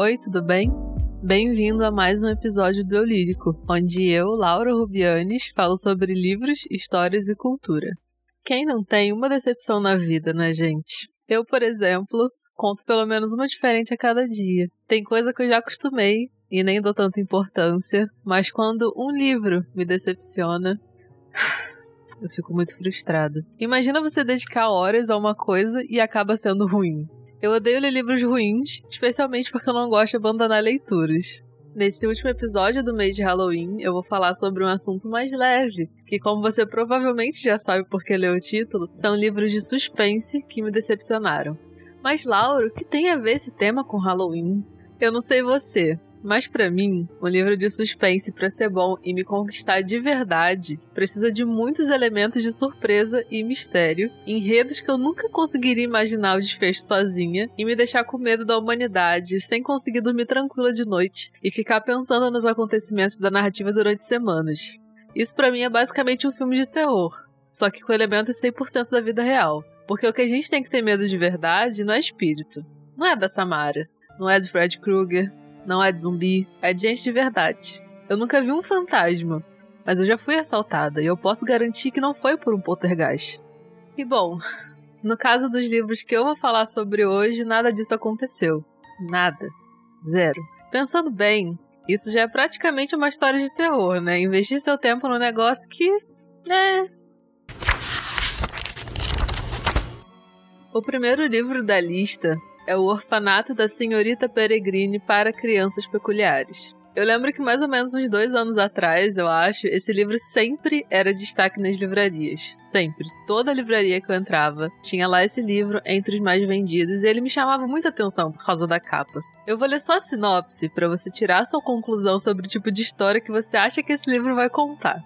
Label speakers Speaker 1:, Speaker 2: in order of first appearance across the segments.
Speaker 1: Oi, tudo bem? Bem-vindo a mais um episódio do Eu Lírico, onde eu, Laura Rubianes, falo sobre livros, histórias e cultura. Quem não tem uma decepção na vida, né, gente? Eu, por exemplo, conto pelo menos uma diferente a cada dia. Tem coisa que eu já acostumei e nem dou tanta importância, mas quando um livro me decepciona, eu fico muito frustrada. Imagina você dedicar horas a uma coisa e acaba sendo ruim. Eu odeio ler livros ruins, especialmente porque eu não gosto de abandonar leituras. Nesse último episódio do mês de Halloween, eu vou falar sobre um assunto mais leve, que, como você provavelmente já sabe porque leu o título, são livros de suspense que me decepcionaram. Mas, Lauro, o que tem a ver esse tema com Halloween? Eu não sei você, mas para mim, um livro de suspense para ser bom e me conquistar de verdade, precisa de muitos elementos de surpresa e mistério, enredos que eu nunca conseguiria imaginar o desfecho sozinha e me deixar com medo da humanidade, sem conseguir dormir tranquila de noite e ficar pensando nos acontecimentos da narrativa durante semanas. Isso para mim é basicamente um filme de terror, só que com elementos 100% da vida real. Porque o que a gente tem que ter medo de verdade não é espírito, não é da Samara, não é de Fred Krueger, não é de zumbi, é de gente de verdade. Eu nunca vi um fantasma, mas eu já fui assaltada e eu posso garantir que não foi por um poltergeist. E bom, no caso dos livros que eu vou falar sobre hoje, nada disso aconteceu. Nada. Zero. Pensando bem, isso já é praticamente uma história de terror, né? Investir seu tempo no negócio que. É. O primeiro livro da lista é o Orfanato da Senhorita Peregrine para Crianças Peculiares. Eu lembro que mais ou menos uns dois anos atrás, eu acho, esse livro sempre era destaque nas livrarias. Sempre. Toda livraria que eu entrava tinha lá esse livro entre os mais vendidos e ele me chamava muita atenção por causa da capa. Eu vou ler só a sinopse para você tirar sua conclusão sobre o tipo de história que você acha que esse livro vai contar.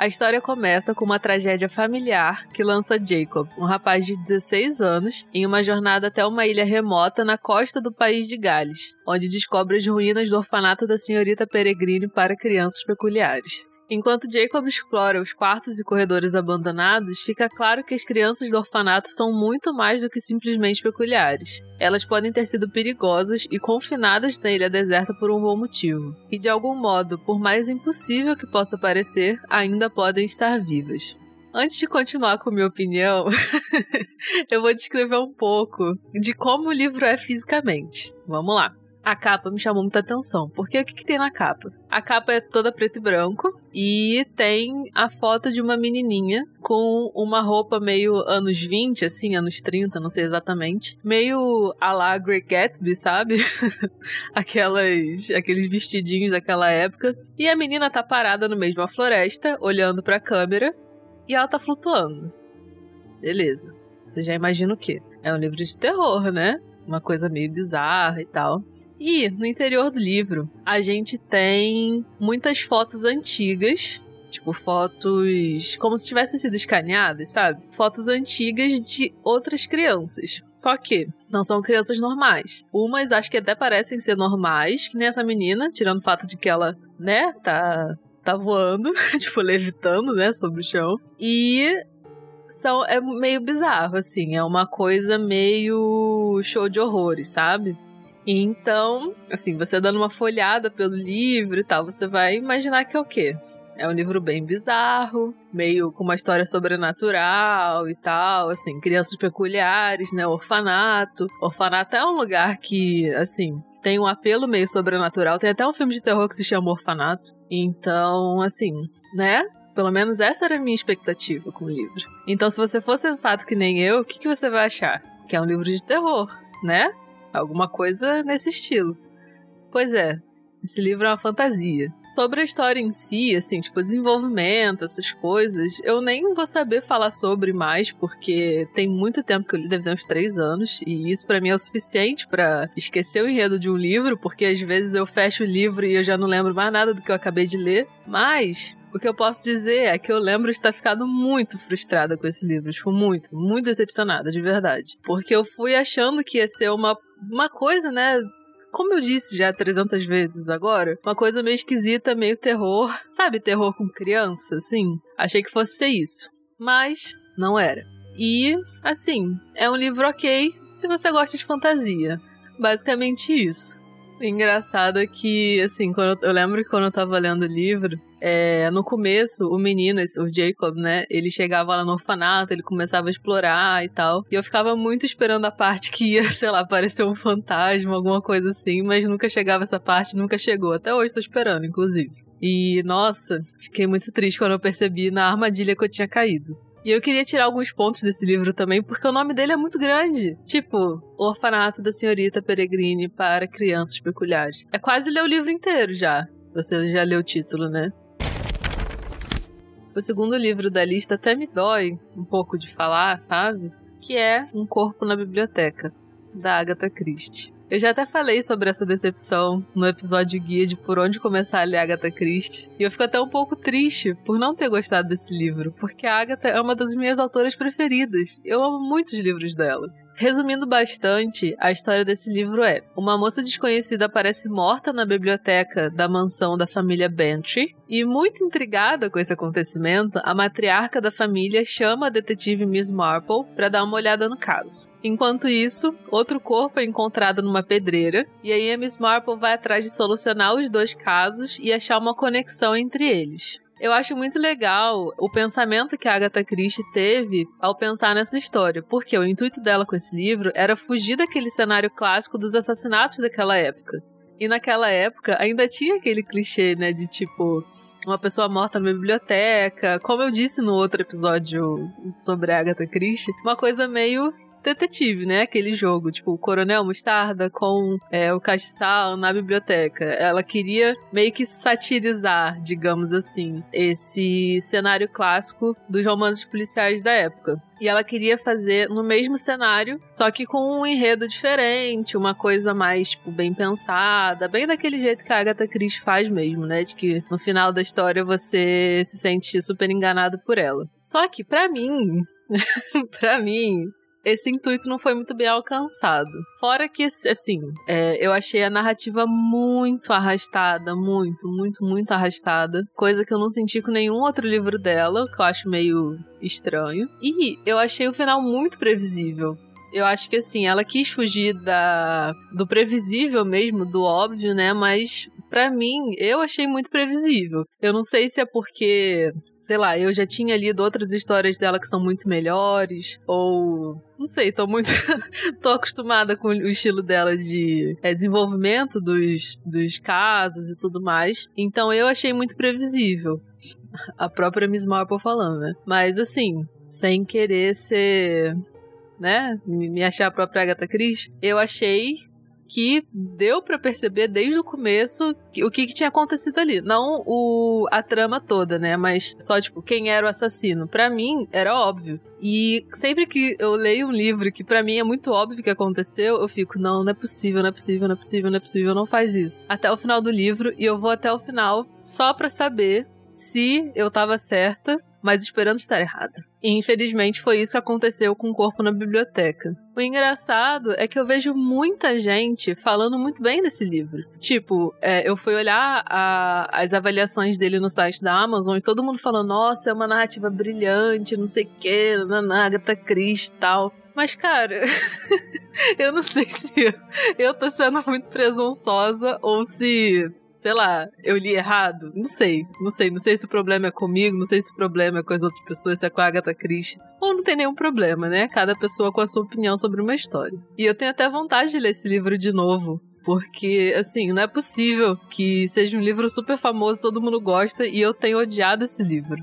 Speaker 1: A história começa com uma tragédia familiar que lança Jacob, um rapaz de 16 anos, em uma jornada até uma ilha remota na costa do país de Gales, onde descobre as ruínas do orfanato da senhorita Peregrine para crianças peculiares. Enquanto Jacob explora os quartos e corredores abandonados, fica claro que as crianças do orfanato são muito mais do que simplesmente peculiares. Elas podem ter sido perigosas e confinadas na ilha deserta por um bom motivo. E de algum modo, por mais impossível que possa parecer, ainda podem estar vivas. Antes de continuar com minha opinião, eu vou descrever um pouco de como o livro é fisicamente. Vamos lá. A capa me chamou muita atenção, porque o que, que tem na capa? A capa é toda preto e branco e tem a foto de uma menininha com uma roupa meio anos 20, assim, anos 30, não sei exatamente. Meio a la Great Gatsby, sabe? Aquelas, aqueles vestidinhos daquela época. E a menina tá parada no meio de uma floresta, olhando para a câmera, e ela tá flutuando. Beleza. Você já imagina o quê? É um livro de terror, né? Uma coisa meio bizarra e tal. E no interior do livro, a gente tem muitas fotos antigas Tipo, fotos como se tivessem sido escaneadas, sabe? Fotos antigas de outras crianças. Só que não são crianças normais. Umas acho que até parecem ser normais, que nem essa menina, tirando o fato de que ela, né, tá, tá voando, tipo, levitando, né, sobre o chão. E são, é meio bizarro, assim. É uma coisa meio show de horrores, sabe? Então, assim, você dando uma folhada pelo livro e tal, você vai imaginar que é o quê? É um livro bem bizarro, meio com uma história sobrenatural e tal, assim, crianças peculiares, né? Orfanato. Orfanato é um lugar que, assim, tem um apelo meio sobrenatural. Tem até um filme de terror que se chama Orfanato. Então, assim, né? Pelo menos essa era a minha expectativa com o livro. Então, se você for sensato que nem eu, o que, que você vai achar? Que é um livro de terror, né? Alguma coisa nesse estilo. Pois é, esse livro é uma fantasia. Sobre a história em si, assim, tipo, desenvolvimento, essas coisas, eu nem vou saber falar sobre mais, porque tem muito tempo que eu li, deve ter uns três anos, e isso para mim é o suficiente para esquecer o enredo de um livro, porque às vezes eu fecho o livro e eu já não lembro mais nada do que eu acabei de ler. Mas o que eu posso dizer é que eu lembro de ter ficado muito frustrada com esse livro. Tipo, muito, muito decepcionada, de verdade. Porque eu fui achando que ia ser uma, uma coisa, né? Como eu disse já 300 vezes agora, uma coisa meio esquisita, meio terror. Sabe, terror com criança, assim? Achei que fosse ser isso. Mas não era. E, assim, é um livro ok se você gosta de fantasia. Basicamente isso. Engraçado é que, assim, quando eu, eu lembro que quando eu tava lendo o livro, é, no começo, o menino, o Jacob, né? Ele chegava lá no orfanato, ele começava a explorar e tal. E eu ficava muito esperando a parte que ia, sei lá, aparecer um fantasma, alguma coisa assim, mas nunca chegava essa parte, nunca chegou. Até hoje tô esperando, inclusive. E, nossa, fiquei muito triste quando eu percebi na armadilha que eu tinha caído. E eu queria tirar alguns pontos desse livro também, porque o nome dele é muito grande. Tipo, O Orfanato da Senhorita Peregrine para Crianças Peculiares. É quase ler o livro inteiro já, se você já leu o título, né? O segundo livro da lista até me dói um pouco de falar, sabe? Que é Um Corpo na Biblioteca, da Agatha Christie. Eu já até falei sobre essa decepção no episódio guia de por onde começar a ler Agatha Christie. E eu fico até um pouco triste por não ter gostado desse livro, porque a Agatha é uma das minhas autoras preferidas. Eu amo muitos livros dela. Resumindo bastante, a história desse livro é: uma moça desconhecida aparece morta na biblioteca da mansão da família Bantry, e muito intrigada com esse acontecimento, a matriarca da família chama a detetive Miss Marple para dar uma olhada no caso. Enquanto isso, outro corpo é encontrado numa pedreira, e aí a Miss Marple vai atrás de solucionar os dois casos e achar uma conexão entre eles. Eu acho muito legal o pensamento que a Agatha Christie teve ao pensar nessa história, porque o intuito dela com esse livro era fugir daquele cenário clássico dos assassinatos daquela época. E naquela época ainda tinha aquele clichê, né, de tipo uma pessoa morta na biblioteca, como eu disse no outro episódio sobre Agatha Christie, uma coisa meio detetive, né? Aquele jogo, tipo, o Coronel Mostarda com é, o castiçal na biblioteca. Ela queria meio que satirizar, digamos assim, esse cenário clássico dos romances policiais da época. E ela queria fazer no mesmo cenário, só que com um enredo diferente, uma coisa mais, tipo, bem pensada, bem daquele jeito que a Agatha Christie faz mesmo, né? De que no final da história você se sente super enganado por ela. Só que, para mim, para mim, esse intuito não foi muito bem alcançado. Fora que, assim, é, eu achei a narrativa muito arrastada, muito, muito, muito arrastada. Coisa que eu não senti com nenhum outro livro dela, que eu acho meio estranho. E eu achei o final muito previsível. Eu acho que assim, ela quis fugir da do previsível mesmo, do óbvio, né? Mas para mim, eu achei muito previsível. Eu não sei se é porque sei lá, eu já tinha lido outras histórias dela que são muito melhores, ou não sei, tô muito. tô acostumada com o estilo dela de é, desenvolvimento dos, dos casos e tudo mais. Então eu achei muito previsível. A própria Miss Marple falando, né? Mas assim, sem querer ser. né? Me achar a própria Agatha Christie, eu achei que deu para perceber desde o começo o que, que, tinha acontecido ali. Não o, a trama toda, né? Mas só, tipo, quem era o assassino. para mim, era óbvio. E sempre que eu leio um livro que para mim é muito óbvio que aconteceu, eu fico, não, não é possível, não é possível, não é possível, não é possível, não faz isso. Até o final do livro, e eu vou até o final só pra saber se eu tava certa mas esperando estar errada. E infelizmente foi isso que aconteceu com o corpo na biblioteca. O engraçado é que eu vejo muita gente falando muito bem desse livro. Tipo, é, eu fui olhar a, as avaliações dele no site da Amazon e todo mundo falou: nossa, é uma narrativa brilhante, não sei o que, na Agatha Christie tal. Mas, cara, eu não sei se eu, eu tô sendo muito presunçosa ou se sei lá, eu li errado? Não sei, não sei. Não sei se o problema é comigo, não sei se o problema é com as outras pessoas, se é com a Agatha Christie. Ou não tem nenhum problema, né? Cada pessoa com a sua opinião sobre uma história. E eu tenho até vontade de ler esse livro de novo. Porque, assim, não é possível que seja um livro super famoso, todo mundo gosta, e eu tenho odiado esse livro.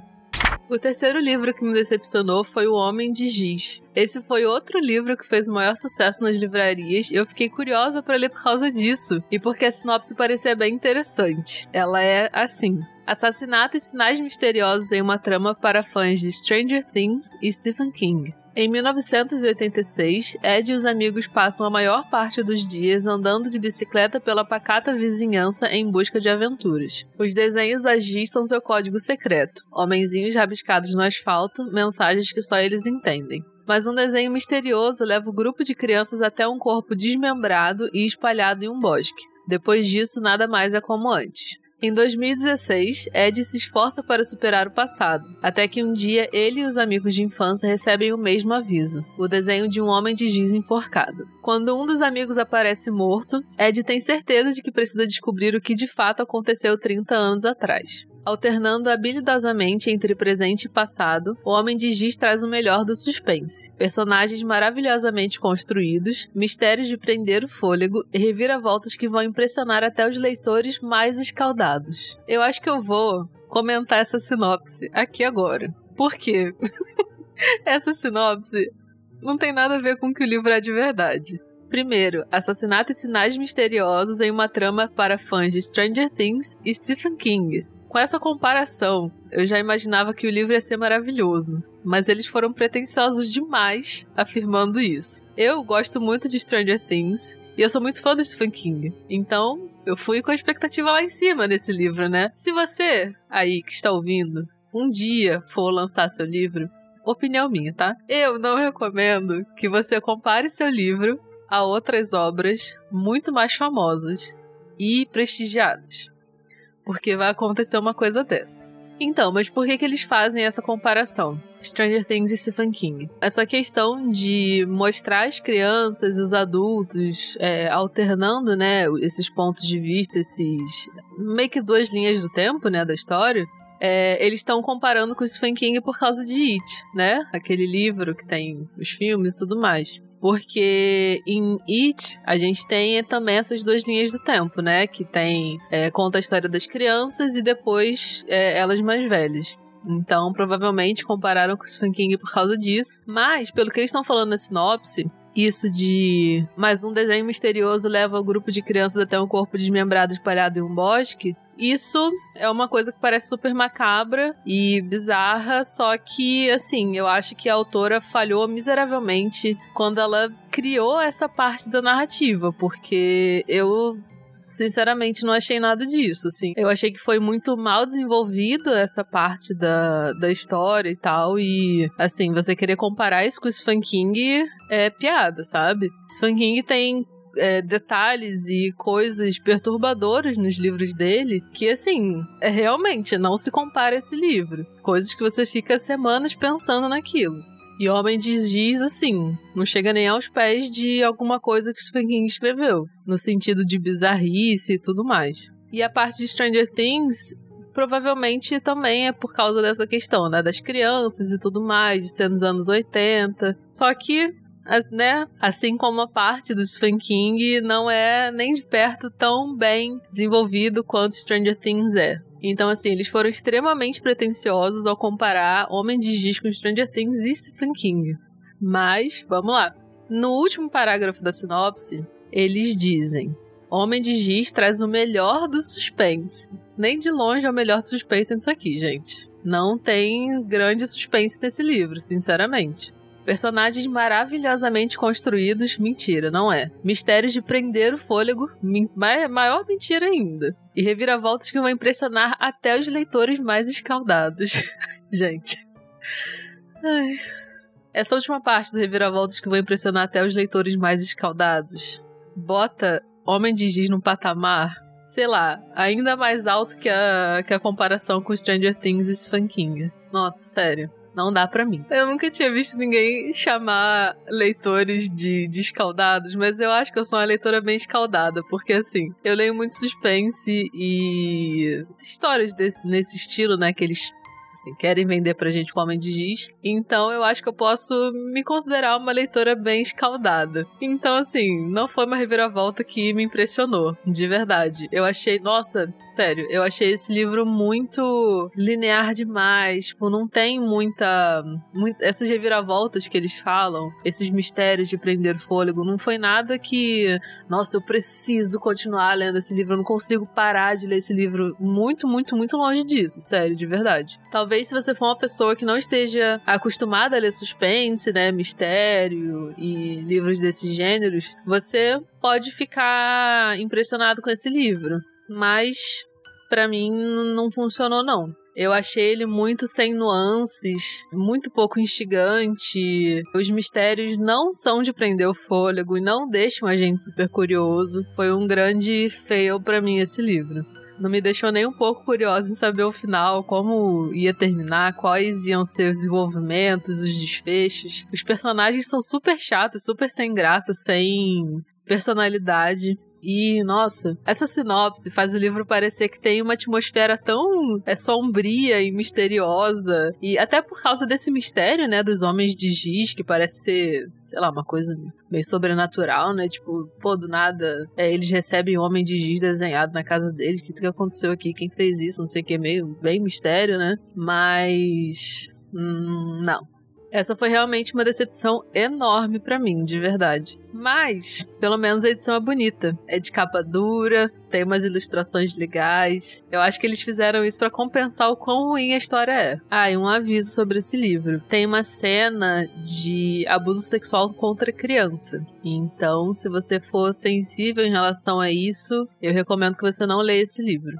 Speaker 1: O terceiro livro que me decepcionou foi O Homem de Giz. Esse foi outro livro que fez o maior sucesso nas livrarias e eu fiquei curiosa para ler por causa disso e porque a sinopse parecia bem interessante. Ela é assim: Assassinato e sinais misteriosos em uma trama para fãs de Stranger Things e Stephen King. Em 1986, Ed e os amigos passam a maior parte dos dias andando de bicicleta pela pacata vizinhança em busca de aventuras. Os desenhos agis são seu código secreto: homenzinhos rabiscados no asfalto, mensagens que só eles entendem. Mas um desenho misterioso leva o grupo de crianças até um corpo desmembrado e espalhado em um bosque. Depois disso, nada mais é como antes. Em 2016, Ed se esforça para superar o passado, até que um dia ele e os amigos de infância recebem o mesmo aviso: o desenho de um homem de giz enforcado. Quando um dos amigos aparece morto, Ed tem certeza de que precisa descobrir o que de fato aconteceu 30 anos atrás. Alternando habilidosamente entre presente e passado, o Homem de Giz traz o melhor do suspense. Personagens maravilhosamente construídos, mistérios de prender o fôlego e reviravoltas que vão impressionar até os leitores mais escaldados. Eu acho que eu vou comentar essa sinopse aqui agora. Por quê? essa sinopse não tem nada a ver com o que o livro é de verdade. Primeiro, assassinato e sinais misteriosos em uma trama para fãs de Stranger Things e Stephen King. Com essa comparação, eu já imaginava que o livro ia ser maravilhoso, mas eles foram pretensiosos demais afirmando isso. Eu gosto muito de Stranger Things e eu sou muito fã do Stephen King, então eu fui com a expectativa lá em cima nesse livro, né? Se você aí que está ouvindo um dia for lançar seu livro, opinião minha, tá? Eu não recomendo que você compare seu livro a outras obras muito mais famosas e prestigiadas porque vai acontecer uma coisa dessa. Então, mas por que, que eles fazem essa comparação? Stranger Things e Stephen King. Essa questão de mostrar as crianças e os adultos é, alternando, né, esses pontos de vista, esses meio que duas linhas do tempo, né, da história. É, eles estão comparando com Stephen King por causa de It, né? Aquele livro que tem os filmes e tudo mais. Porque em It, a gente tem também essas duas linhas do tempo, né? Que tem. É, conta a história das crianças e depois é, elas mais velhas. Então, provavelmente compararam com o Stephen King por causa disso. Mas, pelo que eles estão falando na sinopse, isso de mais um desenho misterioso leva o grupo de crianças até um corpo desmembrado espalhado em um bosque. Isso é uma coisa que parece super macabra e bizarra, só que, assim, eu acho que a autora falhou miseravelmente quando ela criou essa parte da narrativa, porque eu sinceramente não achei nada disso, assim. Eu achei que foi muito mal desenvolvida essa parte da, da história e tal, e, assim, você querer comparar isso com o Stephen King é piada, sabe? Stephen King tem é, detalhes e coisas perturbadoras nos livros dele que, assim, é, realmente não se compara a esse livro. Coisas que você fica semanas pensando naquilo. E Homem de Giz, assim, não chega nem aos pés de alguma coisa que Stephen King escreveu, no sentido de bizarrice e tudo mais. E a parte de Stranger Things provavelmente também é por causa dessa questão, né? Das crianças e tudo mais, de ser nos anos 80. Só que né? Assim como a parte do Stephen King não é nem de perto tão bem desenvolvido quanto Stranger Things é. Então, assim, eles foram extremamente pretensiosos ao comparar Homem de Giz com Stranger Things e Stephen King. Mas, vamos lá. No último parágrafo da sinopse, eles dizem: Homem de Giz traz o melhor do suspense. Nem de longe é o melhor do suspense nisso aqui, gente. Não tem grande suspense nesse livro, sinceramente. Personagens maravilhosamente construídos, mentira, não é. Mistérios de prender o fôlego, maior mentira ainda. E reviravoltas que vão impressionar até os leitores mais escaldados. Gente. Ai. Essa última parte do reviravoltas que vão impressionar até os leitores mais escaldados bota Homem de Giz num patamar sei lá, ainda mais alto que a, que a comparação com Stranger Things e Stephen King. Nossa, sério. Não dá para mim. Eu nunca tinha visto ninguém chamar leitores de, de escaldados, mas eu acho que eu sou uma leitora bem escaldada, porque assim, eu leio muito suspense e histórias desse, nesse estilo, né? Que eles assim, querem vender pra gente com Homem de Giz. Então eu acho que eu posso me considerar uma leitora bem escaldada. Então, assim, não foi uma reviravolta que me impressionou, de verdade. Eu achei, nossa, sério, eu achei esse livro muito linear demais. Tipo, não tem muita. essas reviravoltas que eles falam, esses mistérios de prender fôlego, não foi nada que, nossa, eu preciso continuar lendo esse livro, eu não consigo parar de ler esse livro. Muito, muito, muito longe disso, sério, de verdade. Talvez talvez se você for uma pessoa que não esteja acostumada a ler suspense, né, mistério e livros desses gêneros, você pode ficar impressionado com esse livro. Mas para mim não funcionou não. Eu achei ele muito sem nuances, muito pouco instigante. Os mistérios não são de prender o fôlego e não deixam a gente super curioso. Foi um grande fail para mim esse livro. Não me deixou nem um pouco curiosa em saber o final, como ia terminar, quais iam ser os desenvolvimentos, os desfechos. Os personagens são super chatos, super sem graça, sem personalidade. E, nossa, essa sinopse faz o livro parecer que tem uma atmosfera tão é, sombria e misteriosa. E até por causa desse mistério, né, dos homens de giz, que parece ser, sei lá, uma coisa meio sobrenatural, né? Tipo, pô, do nada, é, eles recebem um homem de giz desenhado na casa deles. O que, que aconteceu aqui? Quem fez isso? Não sei o que, meio bem mistério, né? Mas. Hum, não. Essa foi realmente uma decepção enorme para mim, de verdade. Mas, pelo menos a edição é bonita. É de capa dura, tem umas ilustrações legais. Eu acho que eles fizeram isso para compensar o quão ruim a história é. Ah, e um aviso sobre esse livro. Tem uma cena de abuso sexual contra criança. Então, se você for sensível em relação a isso, eu recomendo que você não leia esse livro.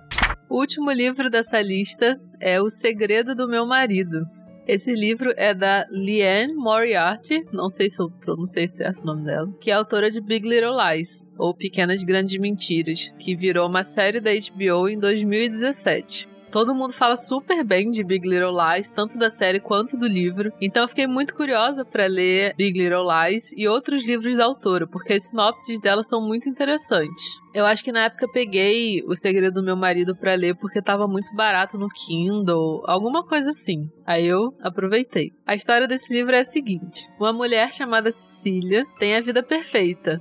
Speaker 1: O último livro dessa lista é O Segredo do Meu Marido, esse livro é da Liane Moriarty, não sei se eu pronunciei certo o nome dela, que é autora de Big Little Lies, ou Pequenas Grandes Mentiras, que virou uma série da HBO em 2017. Todo mundo fala super bem de Big Little Lies, tanto da série quanto do livro. Então eu fiquei muito curiosa para ler Big Little Lies e outros livros da autora, porque as sinopses dela são muito interessantes. Eu acho que na época peguei O Segredo do Meu Marido para ler porque tava muito barato no Kindle, alguma coisa assim. Aí eu aproveitei. A história desse livro é a seguinte: uma mulher chamada Cecília tem a vida perfeita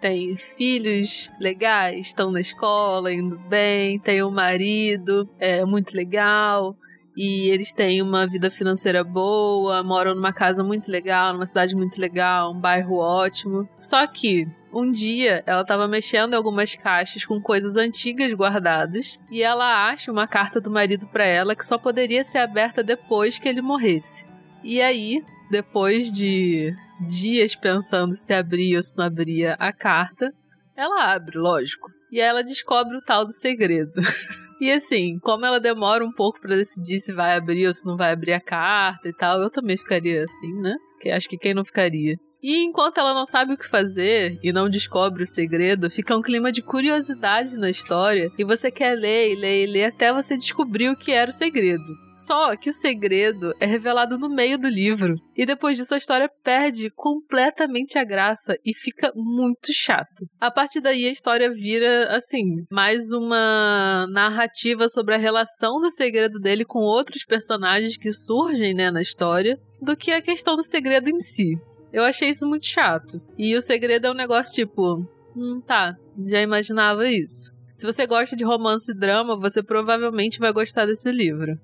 Speaker 1: tem filhos legais, estão na escola, indo bem, tem um marido, é muito legal. E eles têm uma vida financeira boa, moram numa casa muito legal, numa cidade muito legal, um bairro ótimo. Só que um dia ela estava mexendo em algumas caixas com coisas antigas guardadas e ela acha uma carta do marido para ela que só poderia ser aberta depois que ele morresse. E aí, depois de dias pensando se abria ou se não abria a carta. Ela abre, lógico. E ela descobre o tal do segredo. e assim, como ela demora um pouco para decidir se vai abrir ou se não vai abrir a carta e tal, eu também ficaria assim, né? Acho que quem não ficaria. E enquanto ela não sabe o que fazer e não descobre o segredo, fica um clima de curiosidade na história e você quer ler e ler e ler até você descobrir o que era o segredo. Só que o segredo é revelado no meio do livro. E depois disso a história perde completamente a graça e fica muito chato. A partir daí a história vira, assim, mais uma narrativa sobre a relação do segredo dele com outros personagens que surgem, né, na história, do que a questão do segredo em si. Eu achei isso muito chato. E o segredo é um negócio tipo, hum, tá, já imaginava isso. Se você gosta de romance e drama, você provavelmente vai gostar desse livro.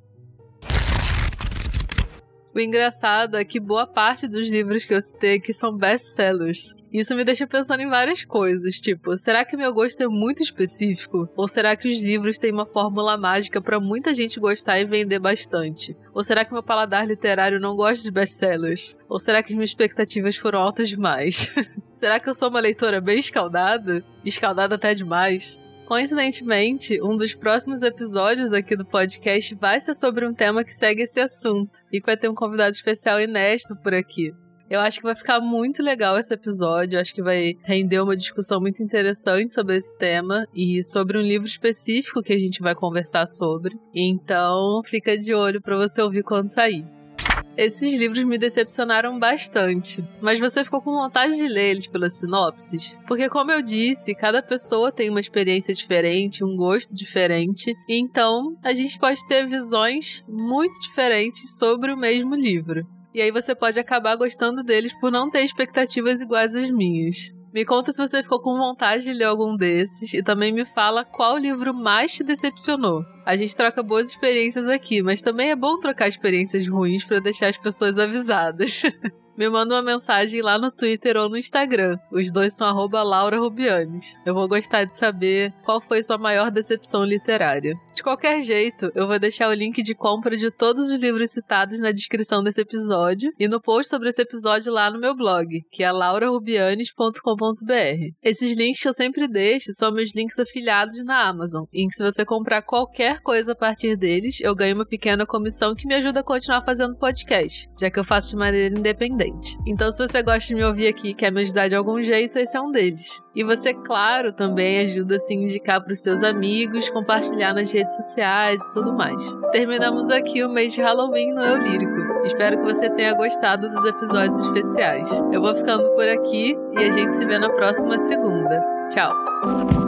Speaker 1: O engraçado é que boa parte dos livros que eu citei aqui são best-sellers. Isso me deixa pensando em várias coisas, tipo, será que meu gosto é muito específico? Ou será que os livros têm uma fórmula mágica para muita gente gostar e vender bastante? Ou será que meu paladar literário não gosta de best-sellers? Ou será que as minhas expectativas foram altas demais? será que eu sou uma leitora bem escaldada? Escaldada até demais? Coincidentemente, um dos próximos episódios aqui do podcast vai ser sobre um tema que segue esse assunto e que vai ter um convidado especial inédito por aqui. Eu acho que vai ficar muito legal esse episódio. Eu acho que vai render uma discussão muito interessante sobre esse tema e sobre um livro específico que a gente vai conversar sobre. Então, fica de olho para você ouvir quando sair. Esses livros me decepcionaram bastante, mas você ficou com vontade de ler eles pelas sinopses? Porque, como eu disse, cada pessoa tem uma experiência diferente, um gosto diferente, então a gente pode ter visões muito diferentes sobre o mesmo livro. E aí você pode acabar gostando deles por não ter expectativas iguais às minhas. Me conta se você ficou com vontade de ler algum desses e também me fala qual livro mais te decepcionou. A gente troca boas experiências aqui, mas também é bom trocar experiências ruins para deixar as pessoas avisadas. me manda uma mensagem lá no Twitter ou no Instagram. Os dois são arroba Laura Rubianes. Eu vou gostar de saber qual foi sua maior decepção literária. De qualquer jeito, eu vou deixar o link de compra de todos os livros citados na descrição desse episódio e no post sobre esse episódio lá no meu blog, que é laurarubianes.com.br. Esses links que eu sempre deixo são meus links afiliados na Amazon, em que se você comprar qualquer coisa a partir deles, eu ganho uma pequena comissão que me ajuda a continuar fazendo podcast, já que eu faço de maneira independente. Então, se você gosta de me ouvir aqui e quer me ajudar de algum jeito, esse é um deles. E você, claro, também ajuda a se indicar para os seus amigos, compartilhar nas redes sociais e tudo mais. Terminamos aqui o mês de Halloween no Eu Lírico. Espero que você tenha gostado dos episódios especiais. Eu vou ficando por aqui e a gente se vê na próxima segunda. Tchau!